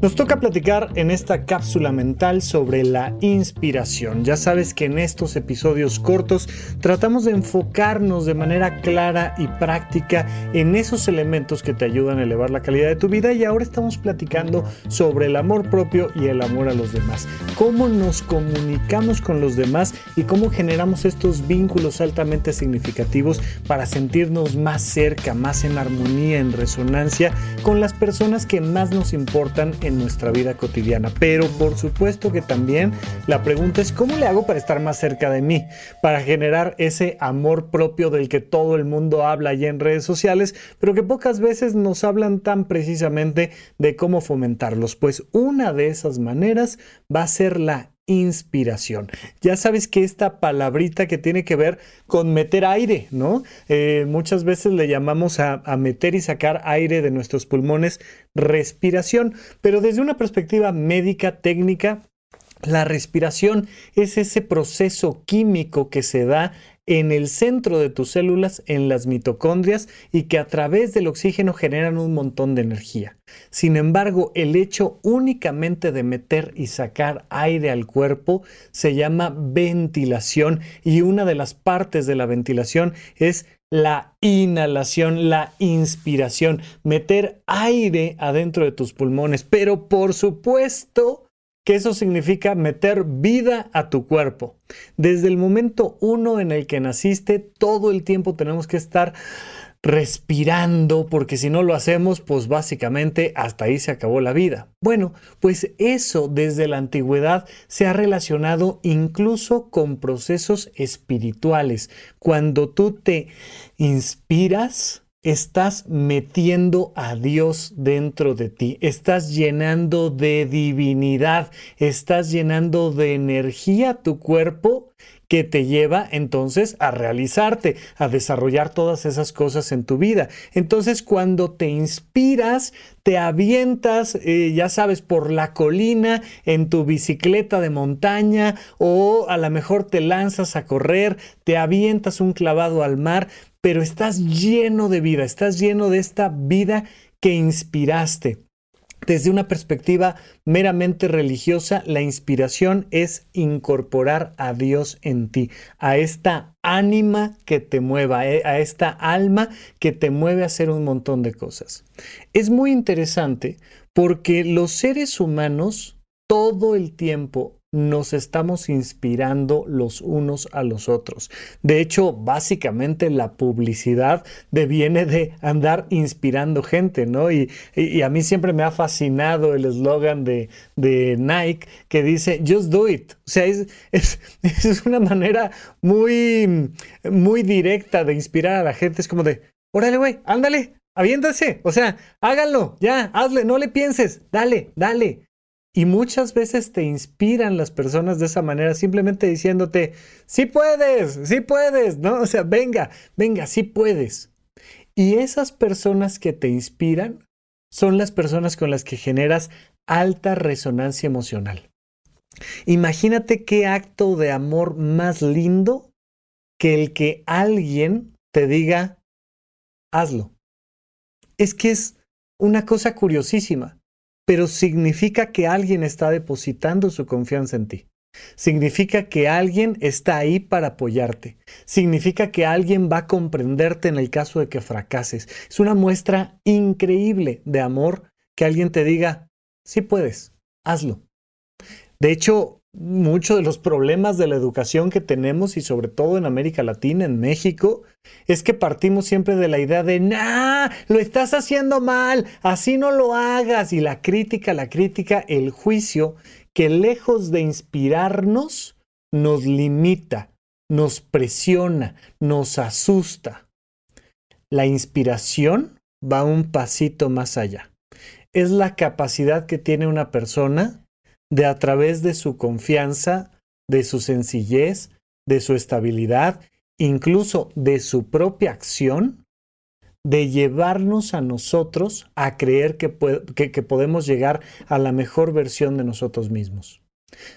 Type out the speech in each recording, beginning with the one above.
Nos toca platicar en esta cápsula mental sobre la inspiración. Ya sabes que en estos episodios cortos tratamos de enfocarnos de manera clara y práctica en esos elementos que te ayudan a elevar la calidad de tu vida y ahora estamos platicando sobre el amor propio y el amor a los demás. Cómo nos comunicamos con los demás y cómo generamos estos vínculos altamente significativos para sentirnos más cerca, más en armonía, en resonancia con las personas que más nos importan nuestra vida cotidiana. Pero por supuesto que también la pregunta es cómo le hago para estar más cerca de mí, para generar ese amor propio del que todo el mundo habla allá en redes sociales, pero que pocas veces nos hablan tan precisamente de cómo fomentarlos. Pues una de esas maneras va a ser la inspiración. Ya sabes que esta palabrita que tiene que ver con meter aire, ¿no? Eh, muchas veces le llamamos a, a, meter y sacar aire de nuestros pulmones respiración, pero desde una perspectiva médica, técnica, la respiración es ese proceso químico que se da en el centro de tus células, en las mitocondrias, y que a través del oxígeno generan un montón de energía. Sin embargo, el hecho únicamente de meter y sacar aire al cuerpo se llama ventilación y una de las partes de la ventilación es la inhalación, la inspiración, meter aire adentro de tus pulmones, pero por supuesto, que eso significa meter vida a tu cuerpo. Desde el momento uno en el que naciste, todo el tiempo tenemos que estar respirando, porque si no lo hacemos, pues básicamente hasta ahí se acabó la vida. Bueno, pues eso desde la antigüedad se ha relacionado incluso con procesos espirituales. Cuando tú te inspiras, estás metiendo a Dios dentro de ti, estás llenando de divinidad, estás llenando de energía tu cuerpo que te lleva entonces a realizarte, a desarrollar todas esas cosas en tu vida. Entonces cuando te inspiras, te avientas, eh, ya sabes, por la colina en tu bicicleta de montaña o a lo mejor te lanzas a correr, te avientas un clavado al mar, pero estás lleno de vida, estás lleno de esta vida que inspiraste. Desde una perspectiva meramente religiosa, la inspiración es incorporar a Dios en ti, a esta ánima que te mueva, eh, a esta alma que te mueve a hacer un montón de cosas. Es muy interesante porque los seres humanos todo el tiempo nos estamos inspirando los unos a los otros. De hecho, básicamente la publicidad deviene de andar inspirando gente, ¿no? Y, a mí siempre me ha fascinado el eslogan de, Nike que dice, just do it. O sea, es, una manera muy, muy directa de inspirar a la gente. Es como de, órale, güey, ándale, aviéntase. O sea, háganlo, ya, hazle, no le pienses, dale, dale. Y muchas veces te inspiran las personas de esa manera, simplemente diciéndote, sí puedes, sí puedes, ¿no? O sea, venga, venga, sí puedes. Y esas personas que te inspiran son las personas con las que generas alta resonancia emocional. Imagínate qué acto de amor más lindo que el que alguien te diga, hazlo. Es que es una cosa curiosísima pero significa que alguien está depositando su confianza en ti. Significa que alguien está ahí para apoyarte. Significa que alguien va a comprenderte en el caso de que fracases. Es una muestra increíble de amor que alguien te diga, sí puedes, hazlo. De hecho, muchos de los problemas de la educación que tenemos y sobre todo en América Latina, en México, es que partimos siempre de la idea de, nah, lo estás haciendo mal, así no lo hagas. Y la crítica, la crítica, el juicio, que lejos de inspirarnos, nos limita, nos presiona, nos asusta. La inspiración va un pasito más allá. Es la capacidad que tiene una persona de a través de su confianza, de su sencillez, de su estabilidad, incluso de su propia acción, de llevarnos a nosotros a creer que, podemos llegar a la mejor versión de nosotros mismos.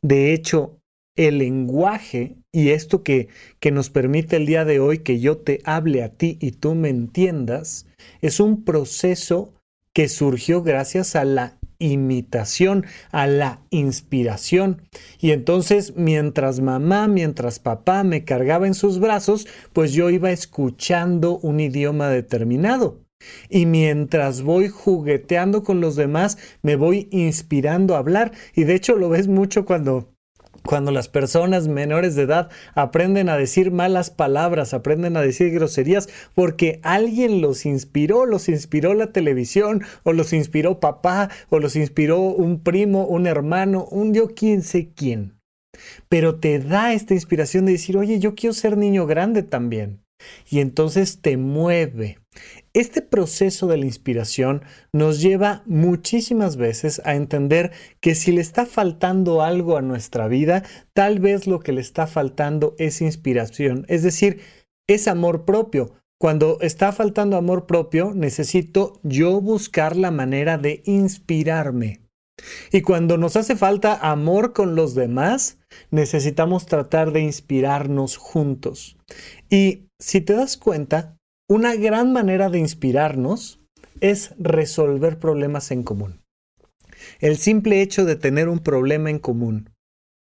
De hecho, el lenguaje y esto que, que nos permite el día de hoy que yo te hable a ti y tú me entiendas, es un proceso que surgió gracias a la imitación, a la inspiración. Y entonces, mientras mamá, mientras papá me cargaba en sus brazos, pues yo iba escuchando un idioma determinado. Y mientras voy jugueteando con los demás, me voy inspirando a hablar. Y de hecho lo ves mucho cuando cuando las personas menores de edad aprenden a decir malas palabras, aprenden a decir groserías, porque alguien los inspiró, los inspiró la televisión, o los inspiró papá, o los inspiró un primo, un hermano, un yo quién sé quién. Pero te da esta inspiración de decir, oye, yo quiero ser niño grande también. Y entonces te mueve. Este proceso de la inspiración nos lleva muchísimas veces a entender que si le está faltando algo a nuestra vida, tal vez lo que le está faltando es inspiración, es decir, es amor propio. Cuando está faltando amor propio, necesito yo buscar la manera de inspirarme. Y cuando nos hace falta amor con los demás, necesitamos tratar de inspirarnos juntos. Y si te das cuenta, una gran manera de inspirarnos es resolver problemas en común. El simple hecho de tener un problema en común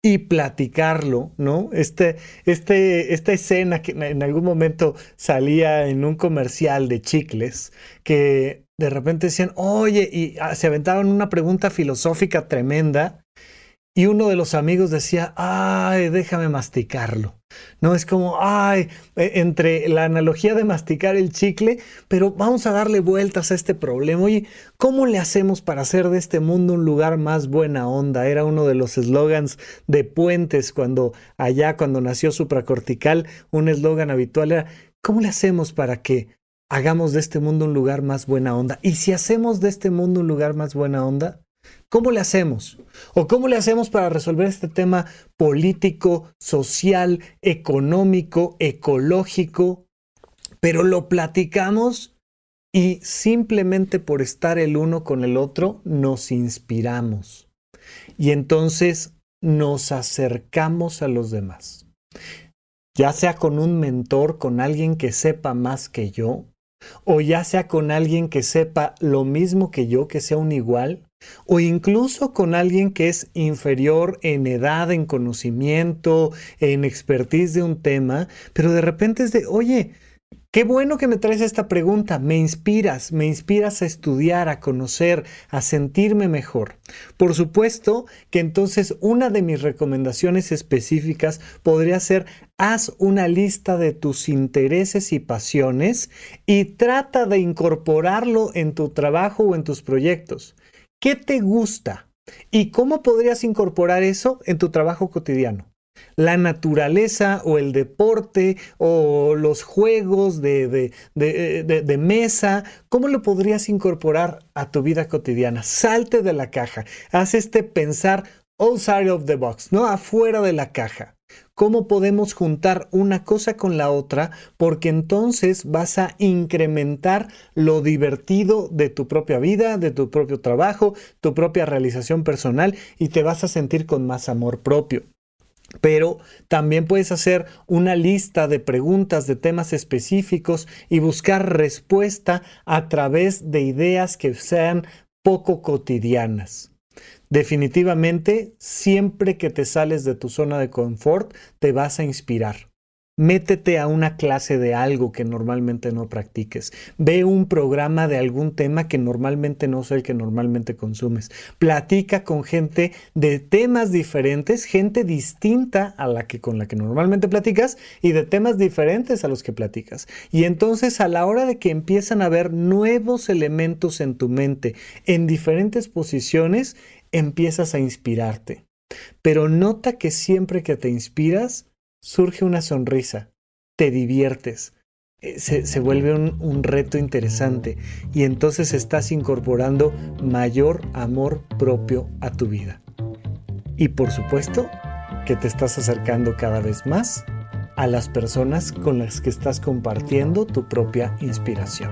y platicarlo, ¿no? Este, este, esta escena que en algún momento salía en un comercial de chicles, que de repente decían, oye, y ah, se aventaban una pregunta filosófica tremenda, y uno de los amigos decía, ay, déjame masticarlo. No es como, ay, e, entre la analogía de masticar el chicle, pero vamos a darle vueltas a este problema. Oye, ¿cómo le hacemos para hacer de este mundo un lugar más buena onda? Era uno de los eslogans de Puentes cuando allá, cuando nació Supracortical, un eslogan habitual era, ¿cómo le hacemos para que hagamos de este mundo un lugar más buena onda? Y si hacemos de este mundo un lugar más buena onda, ¿Cómo le hacemos? ¿O cómo le hacemos para resolver este tema político, social, económico, ecológico? Pero lo platicamos y simplemente por estar el uno con el otro nos inspiramos. Y entonces nos acercamos a los demás. Ya sea con un mentor, con alguien que sepa más que yo, o ya sea con alguien que sepa lo mismo que yo, que sea un igual, o incluso con alguien que es inferior en edad, en conocimiento, en expertise de un tema, pero de repente es de, oye, Qué bueno que me traes esta pregunta, me inspiras, me inspiras a estudiar, a conocer, a sentirme mejor. Por supuesto que entonces una de mis recomendaciones específicas podría ser haz una lista de tus intereses y pasiones y trata de incorporarlo en tu trabajo o en tus proyectos. ¿Qué te gusta? ¿Y cómo podrías incorporar eso en tu trabajo cotidiano? La naturaleza o el deporte o los juegos de, de, mesa, ¿cómo lo podrías incorporar a tu vida cotidiana? Salte de la caja, haz este pensar outside of the box, ¿no? Afuera de la caja cómo podemos juntar una cosa con la otra, porque entonces vas a incrementar lo divertido de tu propia vida, de tu propio trabajo, tu propia realización personal y te vas a sentir con más amor propio. Pero también puedes hacer una lista de preguntas de temas específicos y buscar respuesta a través de ideas que sean poco cotidianas. Definitivamente, siempre que te sales de tu zona de confort, te vas a inspirar. Métete a una clase de algo que normalmente no practiques. Ve un programa de algún tema que normalmente no es el que normalmente consumes. Platica con gente de temas diferentes, gente distinta a la que con la que normalmente platicas y de temas diferentes a los que platicas. Y entonces a la hora de que empiezan a ver nuevos elementos en tu mente en diferentes posiciones, empiezas a inspirarte. Pero nota que siempre que te inspiras, surge una sonrisa, te diviertes, eh, se, vuelve un, un, reto interesante y entonces estás incorporando mayor amor propio a tu vida. Y por supuesto que te estás acercando cada vez más a las personas con las que estás compartiendo tu propia inspiración.